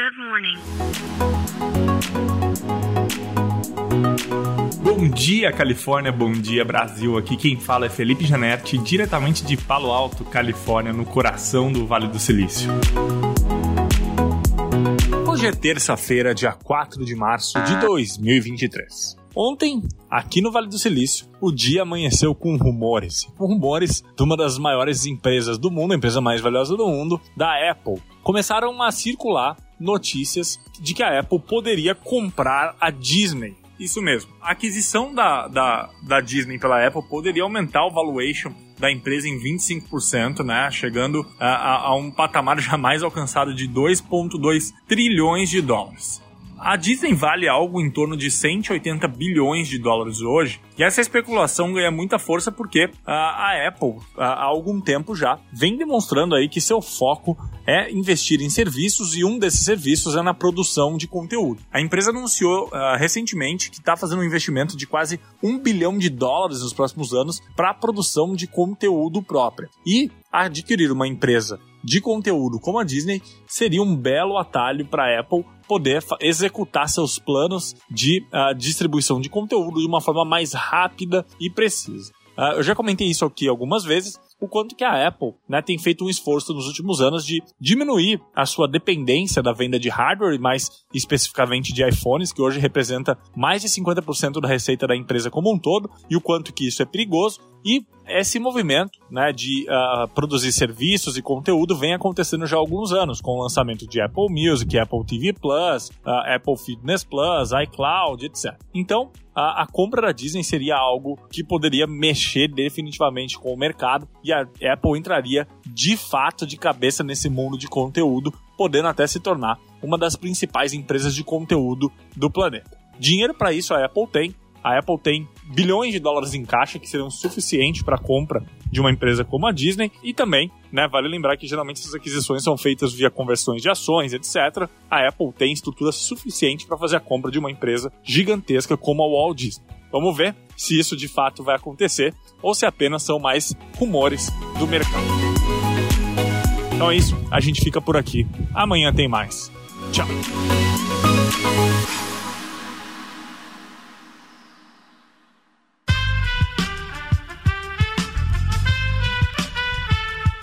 Good morning. Bom dia, Califórnia. Bom dia, Brasil. Aqui quem fala é Felipe Janetti, diretamente de Palo Alto, Califórnia, no coração do Vale do Silício. Hoje é terça-feira, dia 4 de março de 2023. Ontem, aqui no Vale do Silício, o dia amanheceu com rumores. Com rumores de uma das maiores empresas do mundo, a empresa mais valiosa do mundo, da Apple. Começaram a circular notícias de que a Apple poderia comprar a Disney. Isso mesmo. A aquisição da, da, da Disney pela Apple poderia aumentar o valuation da empresa em 25%, né? Chegando a, a, a um patamar jamais alcançado de 2,2 trilhões de dólares. A Disney vale algo em torno de 180 bilhões de dólares hoje, e essa especulação ganha muita força porque a, a Apple, há algum tempo já, vem demonstrando aí que seu foco é investir em serviços e um desses serviços é na produção de conteúdo. A empresa anunciou uh, recentemente que está fazendo um investimento de quase um bilhão de dólares nos próximos anos para a produção de conteúdo própria. E adquirir uma empresa de conteúdo como a Disney seria um belo atalho para a Apple poder executar seus planos de uh, distribuição de conteúdo de uma forma mais rápida e precisa. Uh, eu já comentei isso aqui algumas vezes, o quanto que a Apple né, tem feito um esforço nos últimos anos de diminuir a sua dependência da venda de hardware, mais especificamente de iPhones, que hoje representa mais de 50% da receita da empresa como um todo, e o quanto que isso é perigoso. E esse movimento né, de uh, produzir serviços e conteúdo vem acontecendo já há alguns anos, com o lançamento de Apple Music, Apple TV Plus, uh, Apple Fitness Plus, iCloud, etc. Então, a, a, compra da Disney seria algo que poderia mexer definitivamente com o mercado e a Apple entraria de fato de cabeça nesse mundo de conteúdo, podendo até se tornar uma das principais empresas de conteúdo do planeta. Dinheiro para isso a Apple tem, a Apple tem bilhões de dólares em caixa que seriam suficientes para a compra de uma empresa como a Disney e também, né, vale lembrar que geralmente essas aquisições são feitas via conversões de ações, etc. A Apple tem estrutura suficiente para fazer a compra de uma empresa gigantesca como a Walt Disney. Vamos ver se isso de fato vai acontecer ou se apenas são mais rumores do mercado. Então é isso, a gente fica por aqui. Amanhã tem mais. Tchau.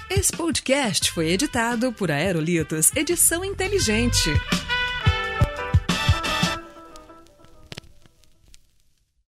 Esse podcast foi editado por Aerolitos Edição Inteligente.